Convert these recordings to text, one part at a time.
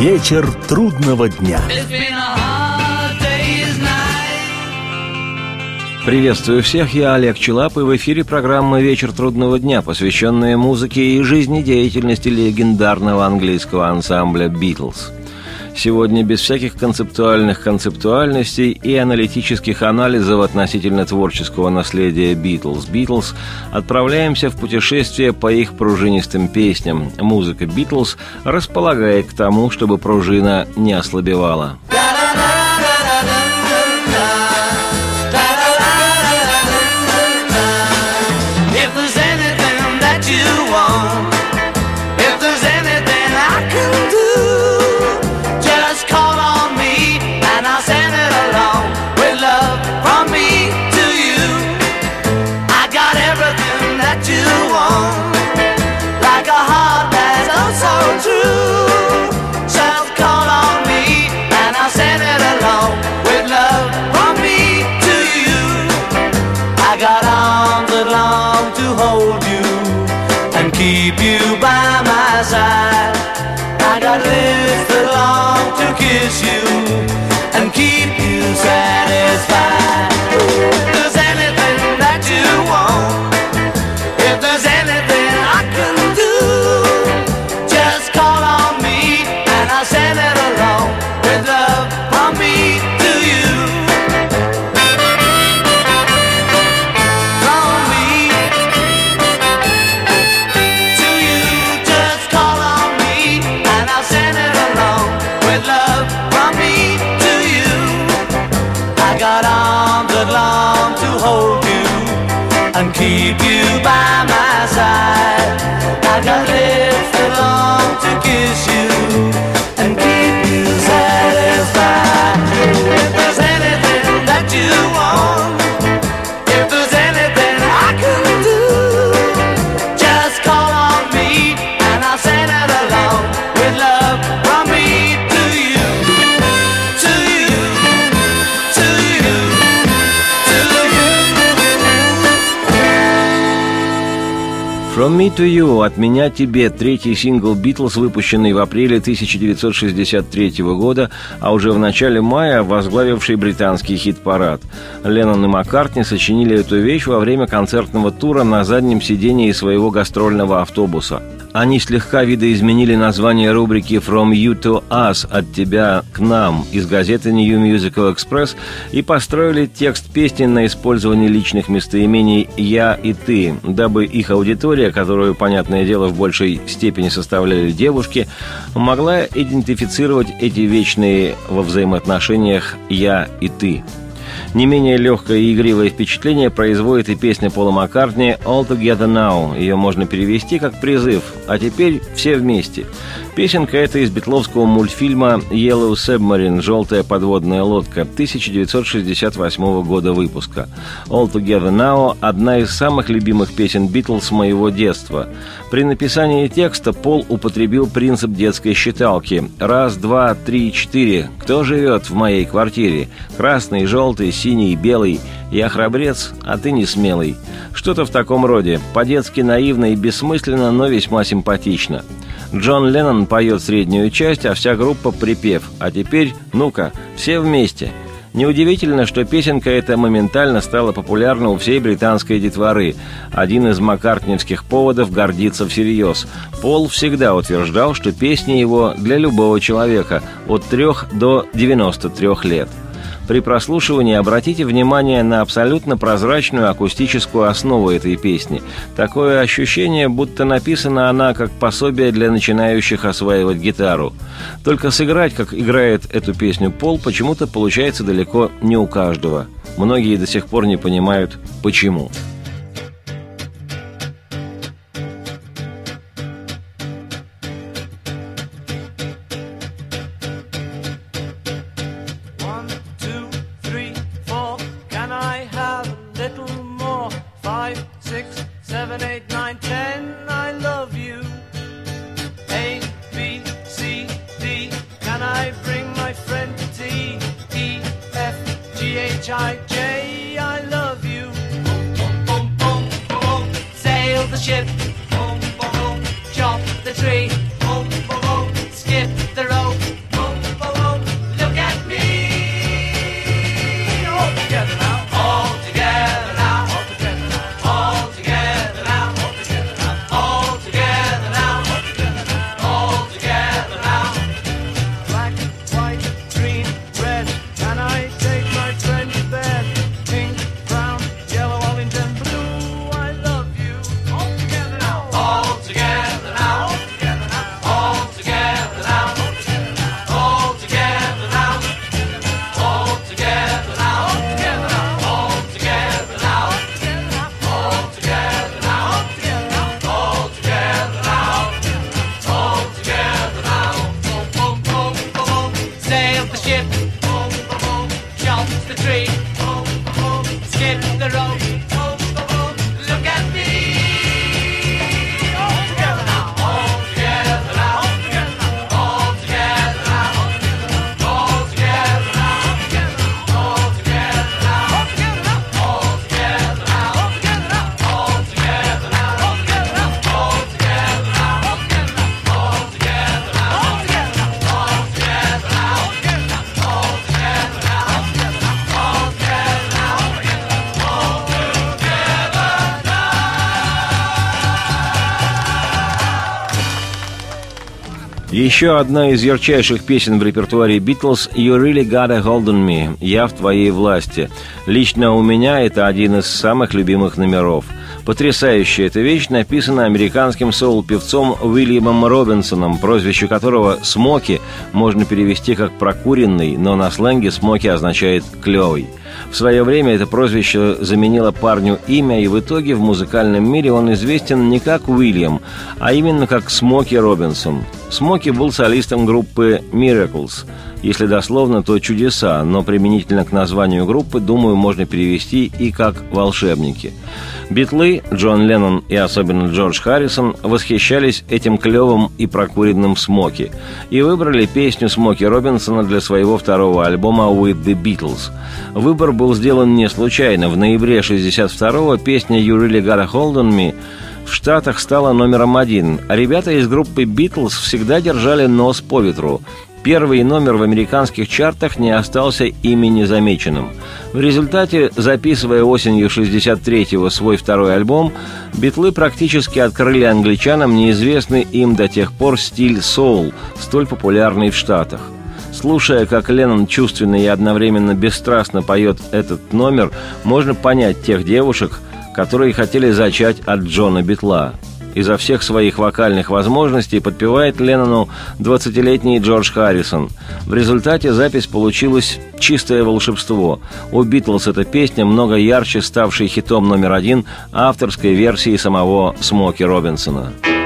Вечер трудного дня. Приветствую всех, я Олег Челап, и в эфире программа «Вечер трудного дня», посвященная музыке и жизнедеятельности легендарного английского ансамбля «Битлз». Сегодня без всяких концептуальных концептуальностей и аналитических анализов относительно творческого наследия Битлз. Битлз отправляемся в путешествие по их пружинистым песням. Музыка Битлз располагает к тому, чтобы пружина не ослабевала. «From Me to You» «От меня тебе» – третий сингл «Битлз», выпущенный в апреле 1963 года, а уже в начале мая возглавивший британский хит-парад. Леннон и Маккартни сочинили эту вещь во время концертного тура на заднем сидении своего гастрольного автобуса – они слегка видоизменили название рубрики «From You to Us» – «От тебя к нам» из газеты New Musical Express и построили текст песни на использование личных местоимений «я» и «ты», дабы их аудитория, которую, понятное дело, в большей степени составляли девушки, могла идентифицировать эти вечные во взаимоотношениях «я» и «ты». Не менее легкое и игривое впечатление производит и песня Пола Маккартни «All Together Now». Ее можно перевести как призыв «А теперь все вместе». Песенка эта из битловского мультфильма «Yellow Submarine» «Желтая подводная лодка» 1968 года выпуска. «All Together Now» – одна из самых любимых песен Битлз моего детства. При написании текста Пол употребил принцип детской считалки. Раз, два, три, четыре. Кто живет в моей квартире? Красный, желтый, синий, белый. Я храбрец, а ты не смелый. Что-то в таком роде. По-детски наивно и бессмысленно, но весьма симпатично. Джон Леннон поет среднюю часть, а вся группа припев. А теперь, ну-ка, все вместе. Неудивительно, что песенка эта моментально стала популярна у всей британской детворы. Один из маккартневских поводов гордиться всерьез. Пол всегда утверждал, что песни его для любого человека от 3 до 93 лет. При прослушивании обратите внимание на абсолютно прозрачную акустическую основу этой песни. Такое ощущение, будто написана она как пособие для начинающих осваивать гитару. Только сыграть, как играет эту песню Пол, почему-то получается далеко не у каждого. Многие до сих пор не понимают, почему. H-I-J, I love you. Sail the ship. Еще одна из ярчайших песен в репертуаре Битлз «You Really Gotta Hold on Me» «Я в твоей власти». Лично у меня это один из самых любимых номеров. Потрясающая эта вещь написана американским соул-певцом Уильямом Робинсоном, прозвище которого «Смоки» можно перевести как «прокуренный», но на сленге «смоки» означает «клевый». В свое время это прозвище заменило парню имя, и в итоге в музыкальном мире он известен не как Уильям, а именно как Смоки Робинсон. Смоки был солистом группы Miracles. Если дословно, то чудеса, но применительно к названию группы, думаю, можно перевести и как волшебники. Битлы, Джон Леннон и особенно Джордж Харрисон восхищались этим клевым и прокуренным Смоки и выбрали песню Смоки Робинсона для своего второго альбома «With the Beatles». Выбор был сделан не случайно. В ноябре 62-го песня «You Really Gotta Hold on Me» в Штатах стала номером один, а ребята из группы «Битлз» всегда держали нос по ветру. Первый номер в американских чартах не остался ими незамеченным. В результате, записывая осенью 63-го свой второй альбом, битлы практически открыли англичанам неизвестный им до тех пор стиль соул, столь популярный в Штатах. Слушая, как Леннон чувственно и одновременно бесстрастно поет этот номер, можно понять тех девушек, которые хотели зачать от Джона Битла – изо всех своих вокальных возможностей подпевает Леннону 20-летний Джордж Харрисон. В результате запись получилась чистое волшебство. У «Битлз» эта песня много ярче ставшей хитом номер один авторской версии самого Смоки Робинсона. I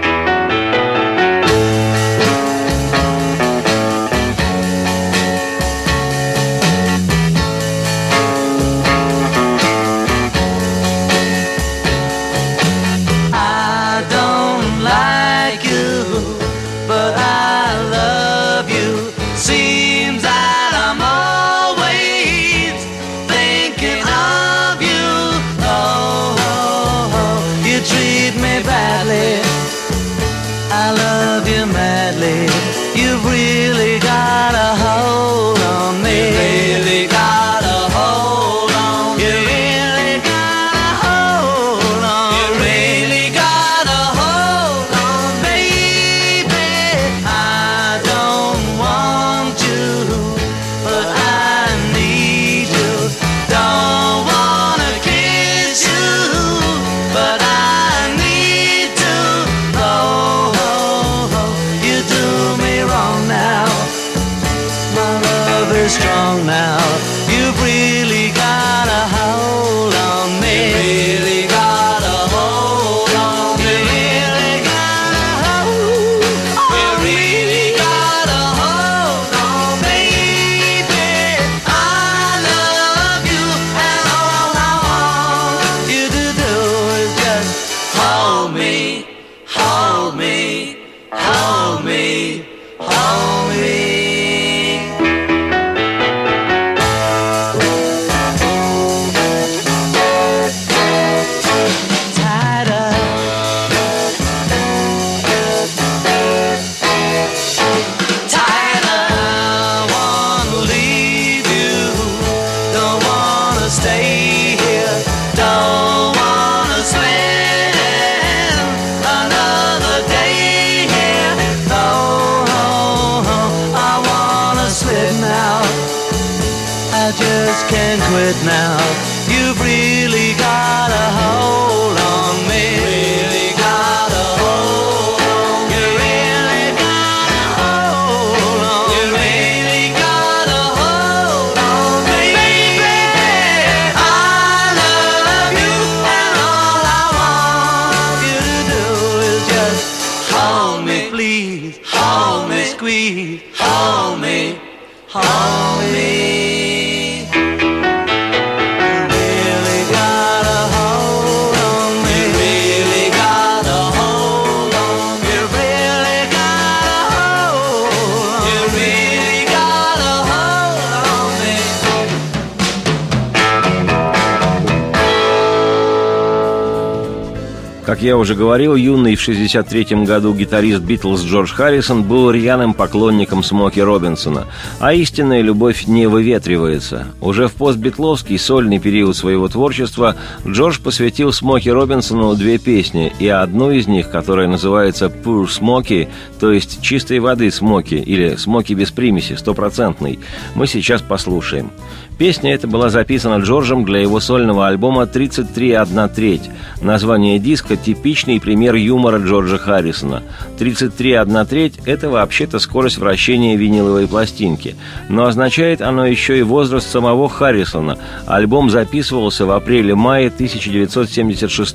Как я уже говорил, юный в 63 году гитарист Битлз Джордж Харрисон был рьяным поклонником Смоки Робинсона, а истинная любовь не выветривается. Уже в постбитловский сольный период своего творчества Джордж посвятил Смоки Робинсону две песни, и одну из них, которая называется «Pure Smoky», то есть «Чистой воды Смоки» или «Смоки без примеси», стопроцентный, мы сейчас послушаем. Песня эта была записана Джорджем для его сольного альбома «33 одна треть». Название диска – типичный пример юмора Джорджа Харрисона. «33 одна треть» – это вообще-то скорость вращения виниловой пластинки. Но означает оно еще и возраст самого Харрисона. Альбом записывался в апреле-мае 1976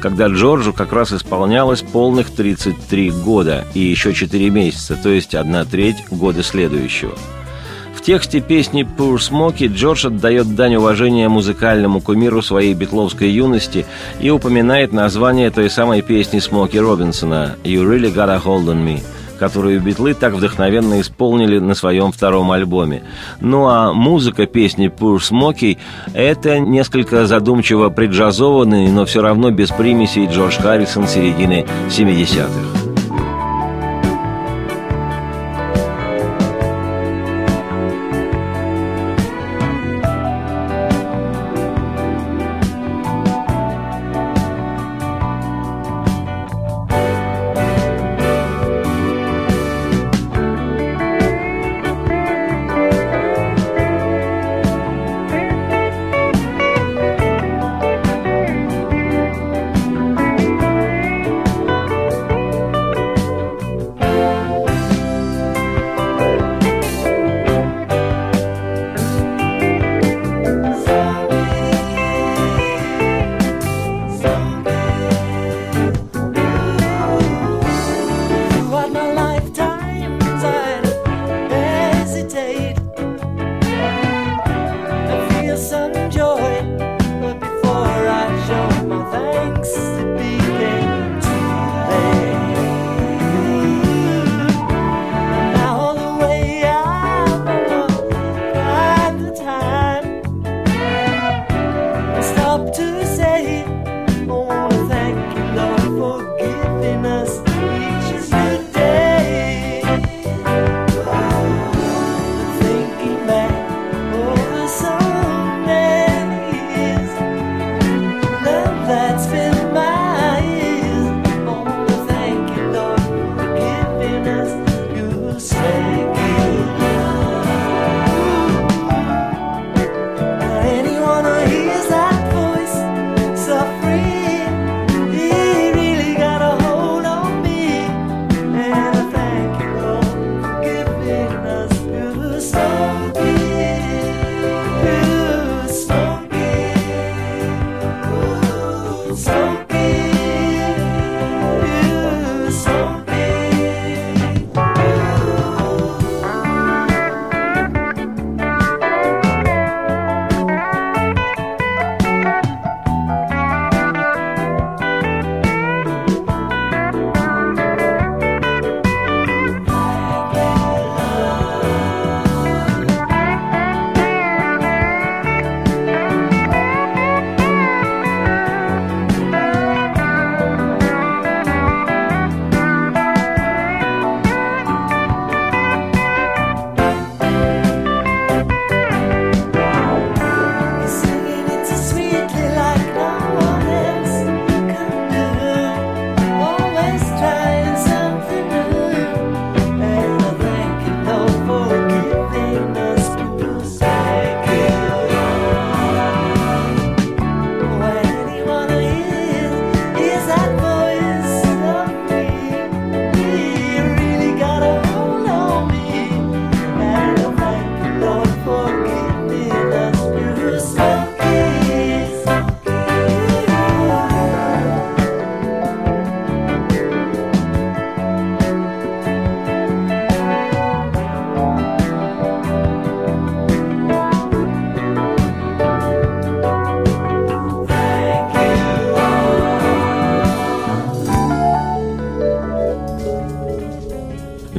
когда Джорджу как раз исполнялось полных 33 года и еще 4 месяца, то есть одна треть года следующего. В тексте песни «Poor Smoky» Джордж отдает дань уважения музыкальному кумиру своей битловской юности и упоминает название той самой песни Смоки Робинсона «You Really Got a Hold on Me», которую битлы так вдохновенно исполнили на своем втором альбоме. Ну а музыка песни «Poor Smoky» — это несколько задумчиво преджазованный, но все равно без примесей Джордж Харрисон середины 70-х.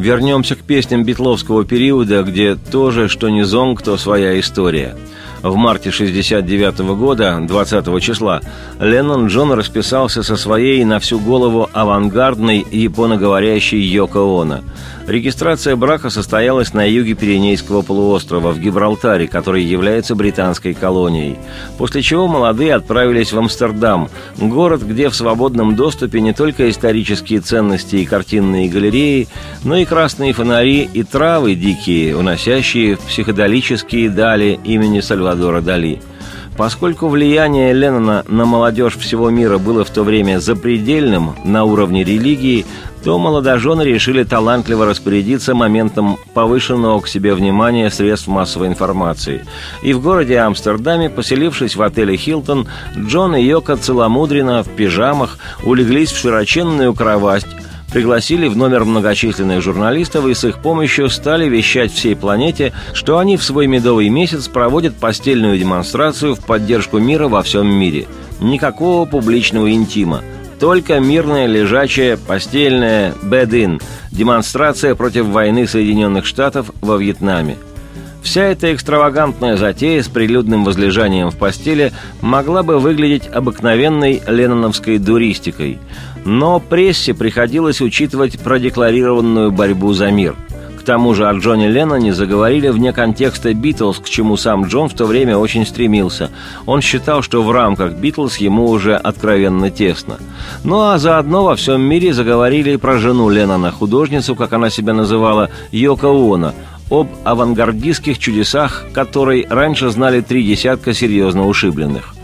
Вернемся к песням битловского периода, где тоже, что не зонг, то своя история. В марте 69 года, 20 числа, Леннон Джон расписался со своей на всю голову авангардной японоговорящей Йоко Оно. Регистрация брака состоялась на юге Пиренейского полуострова, в Гибралтаре, который является британской колонией. После чего молодые отправились в Амстердам, город, где в свободном доступе не только исторические ценности и картинные галереи, но и красные фонари и травы дикие, уносящие в психоделические дали имени Сальвадора Дали – Поскольку влияние Леннона на молодежь всего мира было в то время запредельным на уровне религии, то молодожены решили талантливо распорядиться моментом повышенного к себе внимания средств массовой информации. И в городе Амстердаме, поселившись в отеле «Хилтон», Джон и Йока целомудренно в пижамах улеглись в широченную кровать, пригласили в номер многочисленных журналистов и с их помощью стали вещать всей планете, что они в свой медовый месяц проводят постельную демонстрацию в поддержку мира во всем мире. Никакого публичного интима. Только мирная, лежачая, постельная «бэд-ин» – демонстрация против войны Соединенных Штатов во Вьетнаме – Вся эта экстравагантная затея с прилюдным возлежанием в постели могла бы выглядеть обыкновенной ленноновской дуристикой, но прессе приходилось учитывать продекларированную борьбу за мир. К тому же о Джоне Ленноне заговорили вне контекста «Битлз», к чему сам Джон в то время очень стремился. Он считал, что в рамках «Битлз» ему уже откровенно тесно. Ну а заодно во всем мире заговорили и про жену Леннона, художницу, как она себя называла, Йоко Оно, об авангардистских чудесах, которой раньше знали три десятка серьезно ушибленных.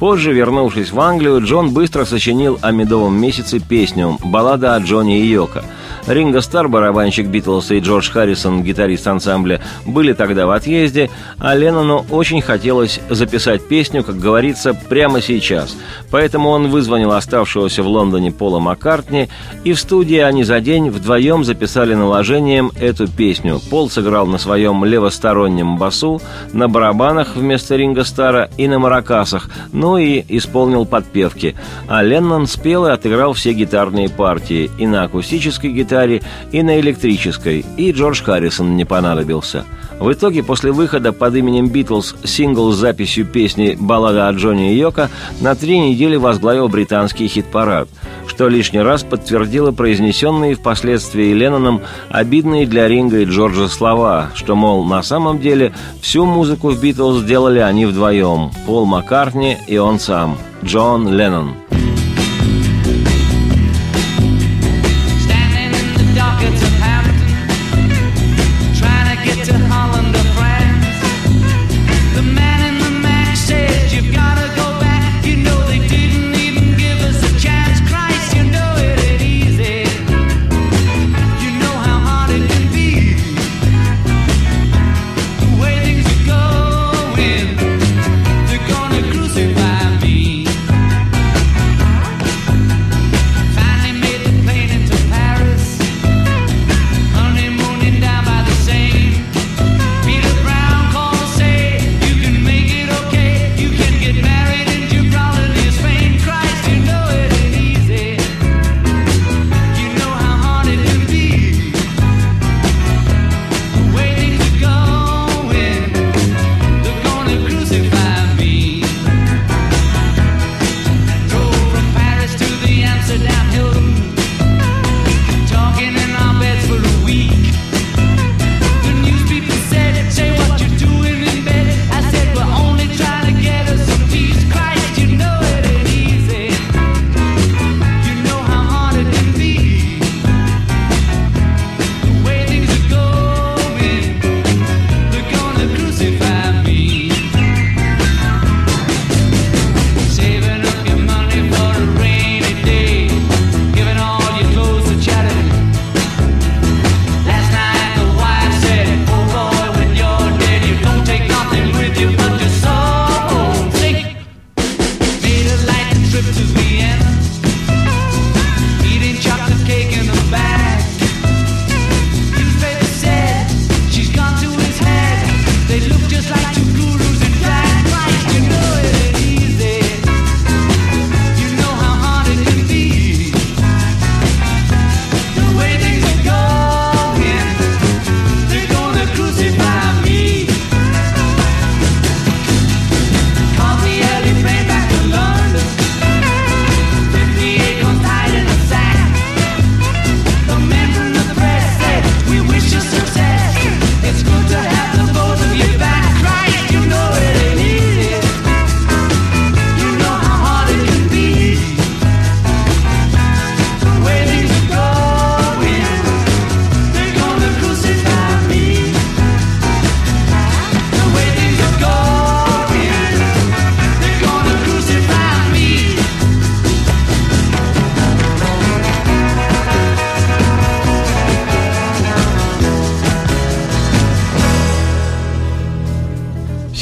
Позже, вернувшись в Англию, Джон быстро сочинил о медовом месяце песню «Баллада о Джонни и Йоко», Ринго Стар, барабанщик Битлз, и Джордж Харрисон, гитарист ансамбля, были тогда в отъезде, а Леннону очень хотелось записать песню, как говорится, прямо сейчас. Поэтому он вызвонил оставшегося в Лондоне Пола Маккартни, и в студии они за день вдвоем записали наложением эту песню. Пол сыграл на своем левостороннем басу, на барабанах вместо Ринго Стара и на маракасах, ну и исполнил подпевки. А Леннон спел и отыграл все гитарные партии и на акустической гитаре, и на электрической, и Джордж Харрисон не понадобился. В итоге, после выхода под именем «Битлз» сингл с записью песни «Баллада о Джонни и Йоко» на три недели возглавил британский хит-парад, что лишний раз подтвердило произнесенные впоследствии Ленноном обидные для Ринга и Джорджа слова, что, мол, на самом деле всю музыку в «Битлз» сделали они вдвоем – Пол Маккартни и он сам, Джон Леннон.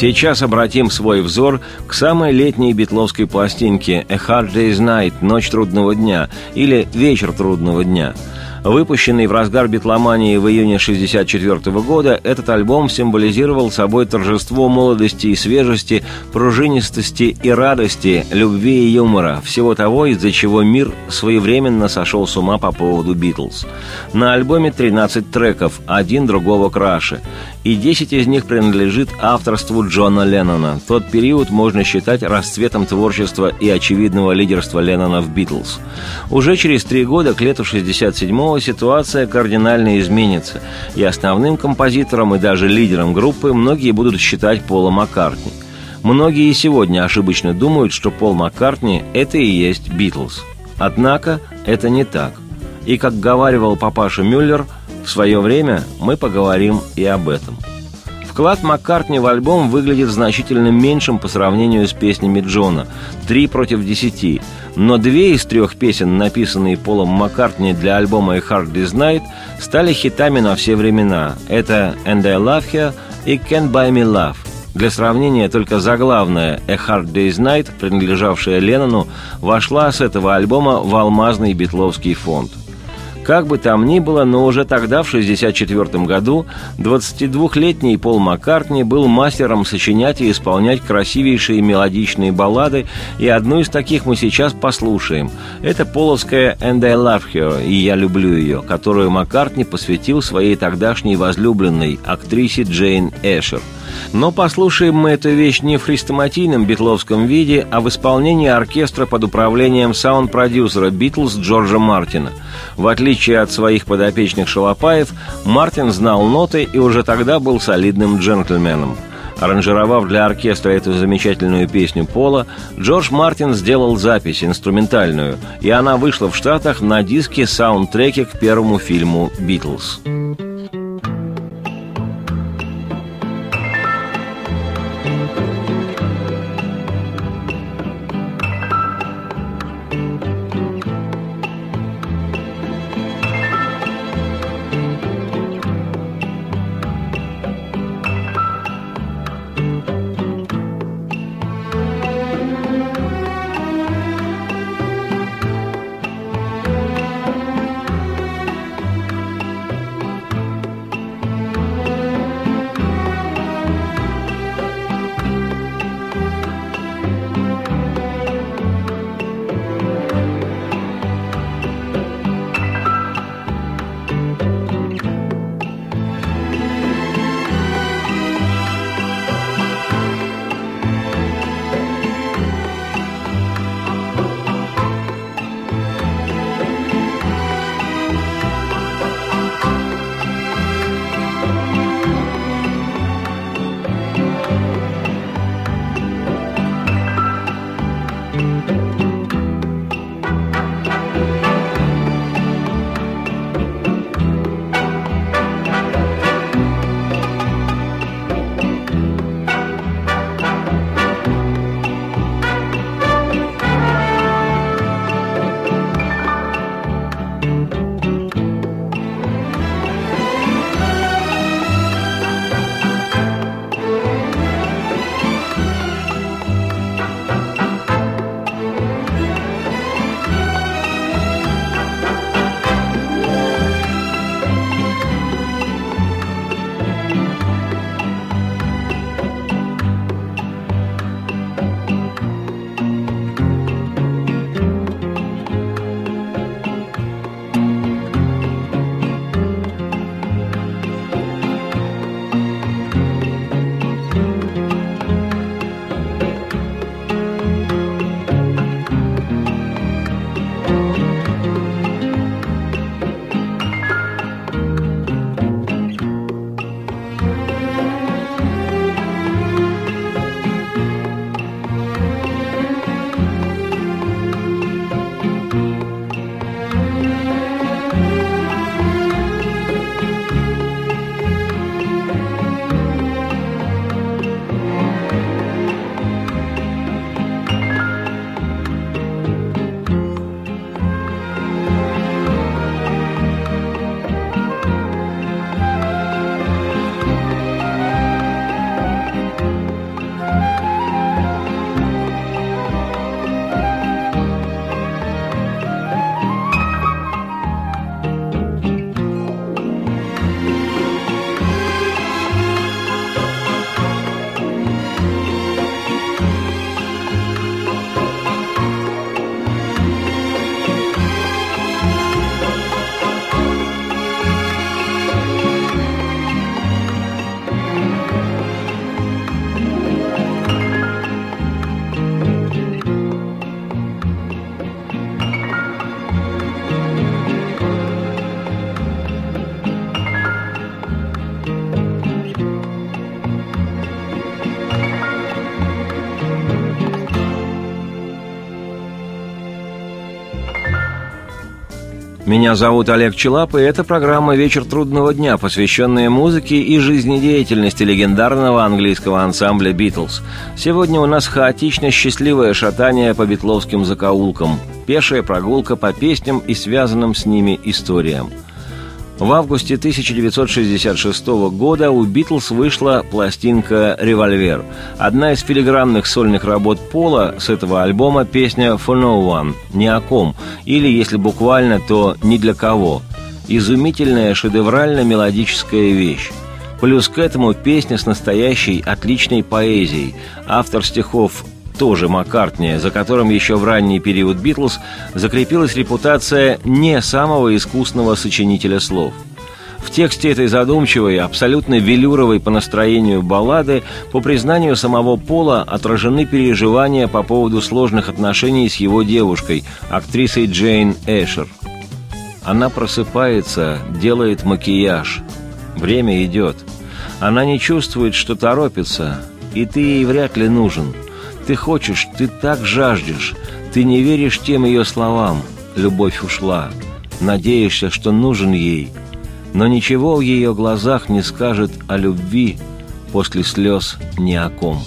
Сейчас обратим свой взор к самой летней битловской пластинке «A Hard Day's Night» – «Ночь трудного дня» или «Вечер трудного дня». Выпущенный в разгар битломании в июне 1964 года, этот альбом символизировал собой торжество молодости и свежести, пружинистости и радости, любви и юмора, всего того, из-за чего мир своевременно сошел с ума по поводу Битлз. На альбоме 13 треков, один другого краше и 10 из них принадлежит авторству Джона Леннона. Тот период можно считать расцветом творчества и очевидного лидерства Леннона в «Битлз». Уже через три года, к лету 67-го, ситуация кардинально изменится, и основным композитором и даже лидером группы многие будут считать Пола Маккартни. Многие сегодня ошибочно думают, что Пол Маккартни – это и есть «Битлз». Однако это не так. И, как говаривал папаша Мюллер – в свое время мы поговорим и об этом. Вклад Маккартни в альбом выглядит значительно меньшим по сравнению с песнями Джона – три против десяти. Но две из трех песен, написанные Полом Маккартни для альбома «A Hard Day's Night», стали хитами на все времена. Это «And I Love Her» и «Can't Buy Me Love». Для сравнения, только заглавная «A Hard Day's Night», принадлежавшая Леннону, вошла с этого альбома в алмазный битловский фонд – как бы там ни было, но уже тогда, в 1964 году, 22-летний Пол Маккартни был мастером сочинять и исполнять красивейшие мелодичные баллады, и одну из таких мы сейчас послушаем. Это полоская «And I Love Her» и «Я люблю ее», которую Маккартни посвятил своей тогдашней возлюбленной, актрисе Джейн Эшер – но послушаем мы эту вещь не в хрестоматийном битловском виде, а в исполнении оркестра под управлением саунд-продюсера «Битлз» Джорджа Мартина. В отличие от своих подопечных шалопаев, Мартин знал ноты и уже тогда был солидным джентльменом. Аранжировав для оркестра эту замечательную песню Пола, Джордж Мартин сделал запись инструментальную, и она вышла в Штатах на диске саундтреке к первому фильму «Битлз». Меня зовут Олег Челап, и это программа «Вечер трудного дня», посвященная музыке и жизнедеятельности легендарного английского ансамбля «Битлз». Сегодня у нас хаотично счастливое шатание по битловским закоулкам, пешая прогулка по песням и связанным с ними историям – в августе 1966 года у «Битлз» вышла пластинка «Револьвер». Одна из филигранных сольных работ Пола с этого альбома песня «For No One» – «Ни о ком», или, если буквально, то «Ни для кого». Изумительная шедеврально-мелодическая вещь. Плюс к этому песня с настоящей отличной поэзией. Автор стихов тоже Маккартни, за которым еще в ранний период «Битлз» закрепилась репутация не самого искусного сочинителя слов. В тексте этой задумчивой, абсолютно велюровой по настроению баллады, по признанию самого Пола, отражены переживания по поводу сложных отношений с его девушкой, актрисой Джейн Эшер. Она просыпается, делает макияж. Время идет. Она не чувствует, что торопится, и ты ей вряд ли нужен – ты хочешь, ты так жаждешь, ты не веришь тем ее словам. Любовь ушла. Надеешься, что нужен ей. Но ничего в ее глазах не скажет о любви после слез ни о ком.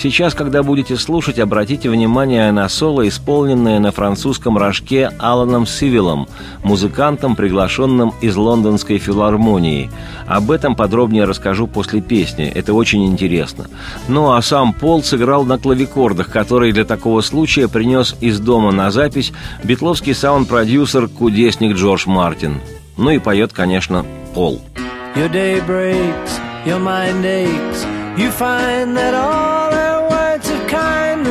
Сейчас, когда будете слушать, обратите внимание на соло, исполненное на французском рожке Аланом Сивилом, музыкантом, приглашенным из лондонской филармонии. Об этом подробнее расскажу после песни, это очень интересно. Ну а сам Пол сыграл на клавикордах, которые для такого случая принес из дома на запись битловский саунд-продюсер, кудесник Джордж Мартин. Ну и поет, конечно, Пол. Your day breaks, your mind aches, you find that all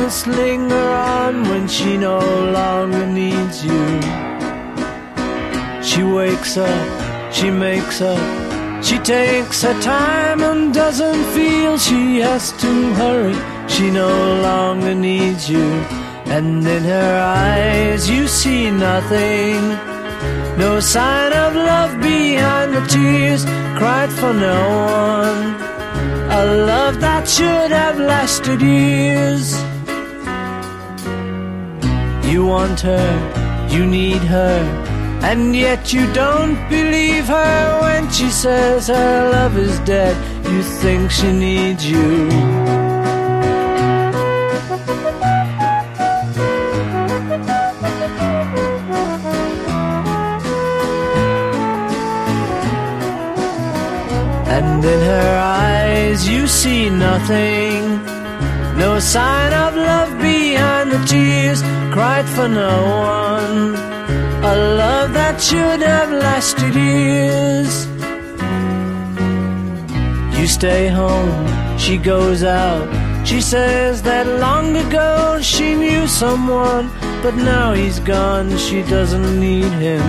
just linger on when she no longer needs you. She wakes up, she makes up, she takes her time and doesn't feel she has to hurry. She no longer needs you, and in her eyes you see nothing. No sign of love behind the tears cried for no one. A love that should have lasted years. You want her, you need her, and yet you don't believe her when she says her love is dead. You think she needs you. And in her eyes you see nothing, no sign of love behind the tears cried for no one. A love that should have lasted years. You stay home, she goes out. She says that long ago she knew someone, but now he's gone, she doesn't need him.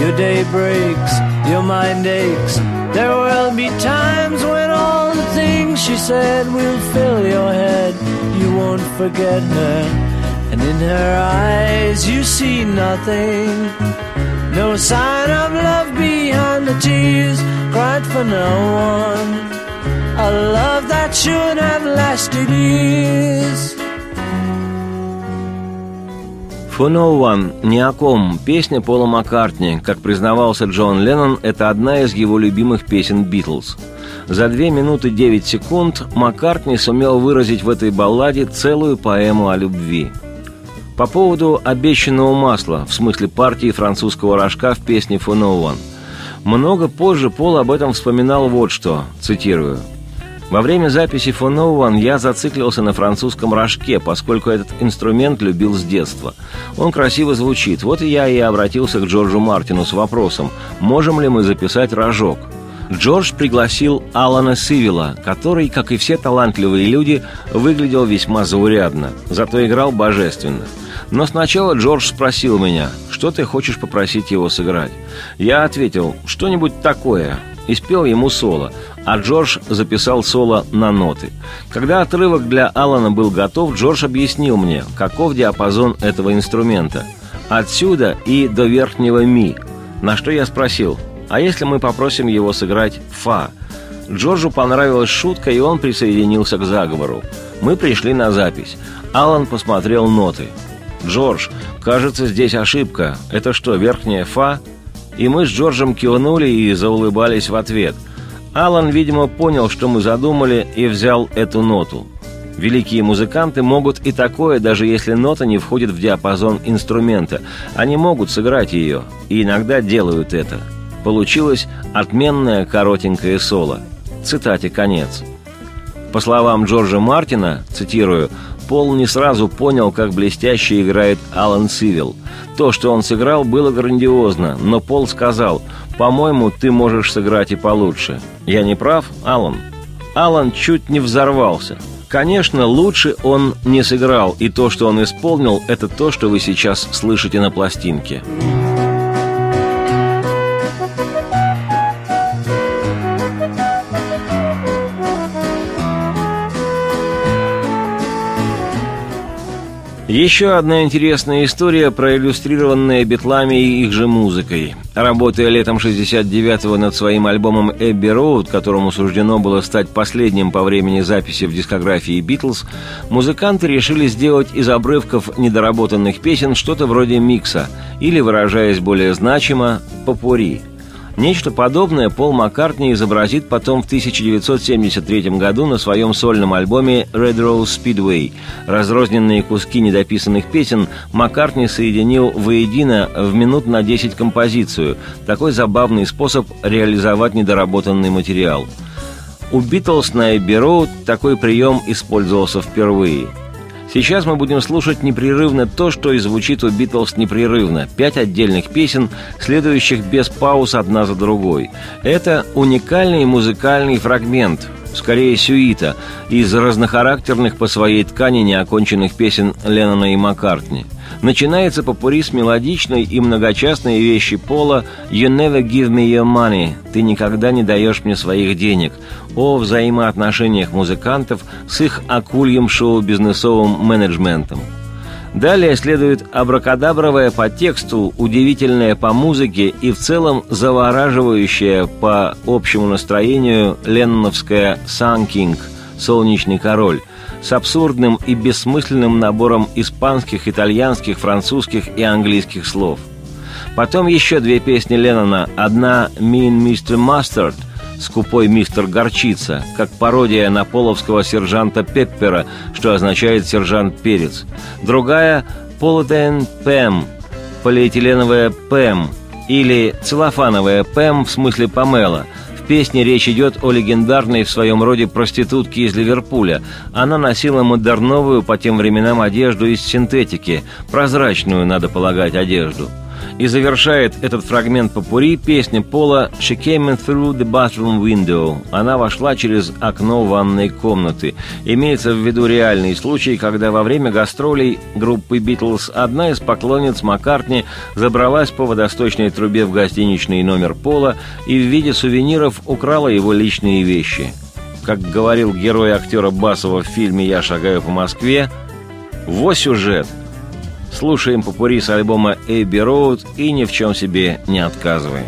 Your day breaks, your mind aches. There will be times when all the things she said will fill your head you won't forget her. And in her eyes you see nothing. No sign of love behind the tears cried for no one. A love that should have lasted years. For No One, ни о ком, песня Пола Маккартни, как признавался Джон Леннон, это одна из его любимых песен «Битлз». За 2 минуты 9 секунд Маккартни сумел выразить в этой балладе целую поэму о любви. По поводу обещанного масла, в смысле партии французского рожка в песне «For No One». Много позже Пол об этом вспоминал вот что, цитирую. «Во время записи «For No One» я зациклился на французском рожке, поскольку этот инструмент любил с детства. Он красиво звучит. Вот и я и обратился к Джорджу Мартину с вопросом, можем ли мы записать рожок – Джордж пригласил Алана Сивила, который, как и все талантливые люди, выглядел весьма заурядно, зато играл божественно. Но сначала Джордж спросил меня, что ты хочешь попросить его сыграть. Я ответил, что-нибудь такое, и спел ему соло, а Джордж записал соло на ноты. Когда отрывок для Алана был готов, Джордж объяснил мне, каков диапазон этого инструмента. Отсюда и до верхнего ми. На что я спросил, а если мы попросим его сыграть «фа»? Джорджу понравилась шутка, и он присоединился к заговору. Мы пришли на запись. Алан посмотрел ноты. «Джордж, кажется, здесь ошибка. Это что, верхняя фа?» И мы с Джорджем кивнули и заулыбались в ответ. Алан, видимо, понял, что мы задумали, и взял эту ноту. Великие музыканты могут и такое, даже если нота не входит в диапазон инструмента. Они могут сыграть ее, и иногда делают это. Получилось отменное коротенькое соло. Цитате конец. По словам Джорджа Мартина, цитирую, Пол не сразу понял, как блестяще играет Алан Сивил. То, что он сыграл, было грандиозно, но Пол сказал, «По-моему, ты можешь сыграть и получше». Я не прав, Алан? Алан чуть не взорвался. Конечно, лучше он не сыграл, и то, что он исполнил, это то, что вы сейчас слышите на пластинке. Еще одна интересная история, проиллюстрированная битлами и их же музыкой. Работая летом 69-го над своим альбомом «Эбби Роуд», которому суждено было стать последним по времени записи в дискографии «Битлз», музыканты решили сделать из обрывков недоработанных песен что-то вроде микса, или, выражаясь более значимо, «попури». Нечто подобное Пол Маккартни изобразит потом в 1973 году на своем сольном альбоме «Red Rose Speedway». Разрозненные куски недописанных песен Маккартни соединил воедино в минут на 10 композицию. Такой забавный способ реализовать недоработанный материал. У «Битлз» на «Эбби Роуд» такой прием использовался впервые – Сейчас мы будем слушать непрерывно то, что и звучит у Битлз непрерывно. Пять отдельных песен, следующих без пауз одна за другой. Это уникальный музыкальный фрагмент, скорее сюита, из разнохарактерных по своей ткани неоконченных песен Леннона и Маккартни. Начинается попури с мелодичной и многочастной вещи Пола «You never give me your money» – «Ты никогда не даешь мне своих денег», о взаимоотношениях музыкантов с их акульем шоу-бизнесовым менеджментом. Далее следует абракадабровая по тексту, удивительная по музыке и в целом завораживающая по общему настроению ленноновская «Сан Кинг» – «Солнечный король», с абсурдным и бессмысленным набором испанских, итальянских, французских и английских слов. Потом еще две песни Леннона. Одна «Mean Mr. Mustard», «Скупой мистер Горчица», как пародия на половского сержанта Пеппера, что означает «сержант Перец». Другая «Полотен Пэм», «Полиэтиленовая Пэм» или «Целлофановая Пэм» в смысле Памела. Песне речь идет о легендарной в своем роде проститутке из Ливерпуля. Она носила модерновую по тем временам одежду из синтетики, прозрачную, надо полагать, одежду – и завершает этот фрагмент попури песня Пола «She came through the bathroom window». Она вошла через окно ванной комнаты. Имеется в виду реальный случай, когда во время гастролей группы «Битлз» одна из поклонниц Маккартни забралась по водосточной трубе в гостиничный номер Пола и в виде сувениров украла его личные вещи. Как говорил герой актера Басова в фильме «Я шагаю по Москве», «Во сюжет!» Слушаем попури с альбома «Эбби Роуд» и ни в чем себе не отказываем.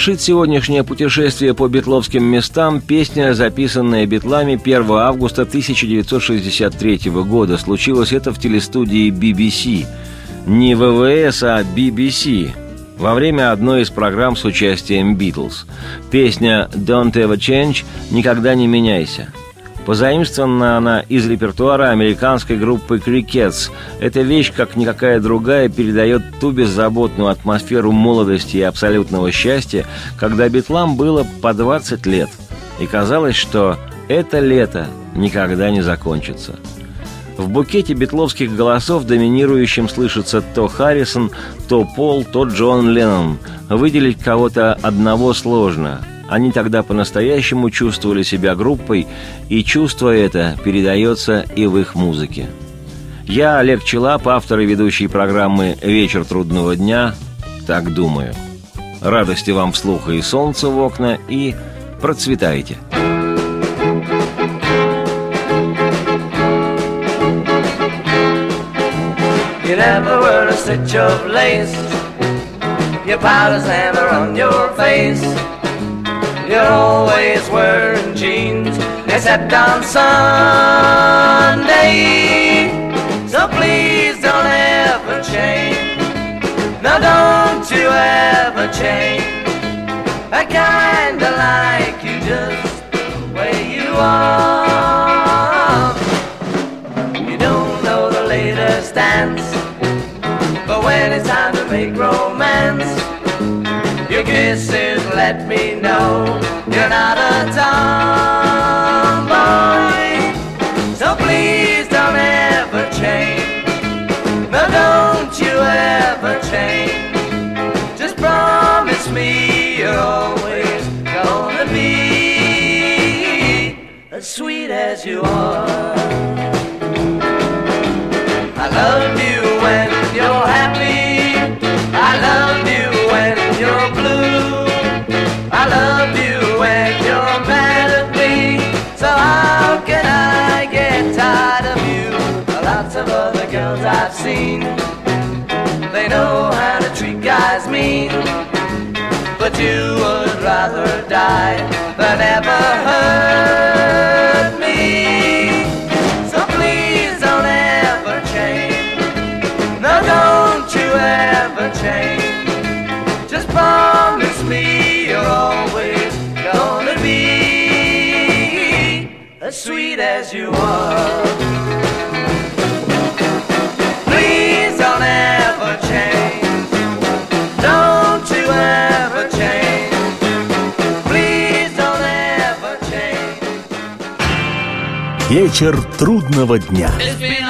Завершит сегодняшнее путешествие по битловским местам песня, записанная битлами 1 августа 1963 года. Случилось это в телестудии BBC. Не ВВС, а BBC. Во время одной из программ с участием Битлз. Песня «Don't Ever Change» «Никогда не меняйся». Позаимствована она из репертуара американской группы Crickets. Эта вещь, как никакая другая, передает ту беззаботную атмосферу молодости и абсолютного счастья, когда Битлам было по 20 лет. И казалось, что это лето никогда не закончится. В букете битловских голосов доминирующим слышится то Харрисон, то Пол, то Джон Леннон. Выделить кого-то одного сложно. Они тогда по-настоящему чувствовали себя группой, и чувство это передается и в их музыке. Я, Олег Челап, автор и ведущий программы «Вечер трудного дня», так думаю. Радости вам вслуха и солнца в окна, и процветайте! You never wear a stitch of lace. Your powder's hammer on your face. You're always wearing jeans, except on Sunday. So please don't ever change. No, don't you ever change. I kinda like you just the way you are. You don't know the latest dance, but when it's time to make romance, kisses let me know you're not a tomboy. So please don't ever change. No, don't you ever change. Just promise me you're always gonna be as sweet as you are. I love you when you're happy. I love you tired of you? Lots of other girls I've seen. They know how to treat guys mean. But you would rather die than ever hurt as sweet as you are. Please don't ever change. Don't you ever change. Please don't ever change. Вечер трудного дня. It's been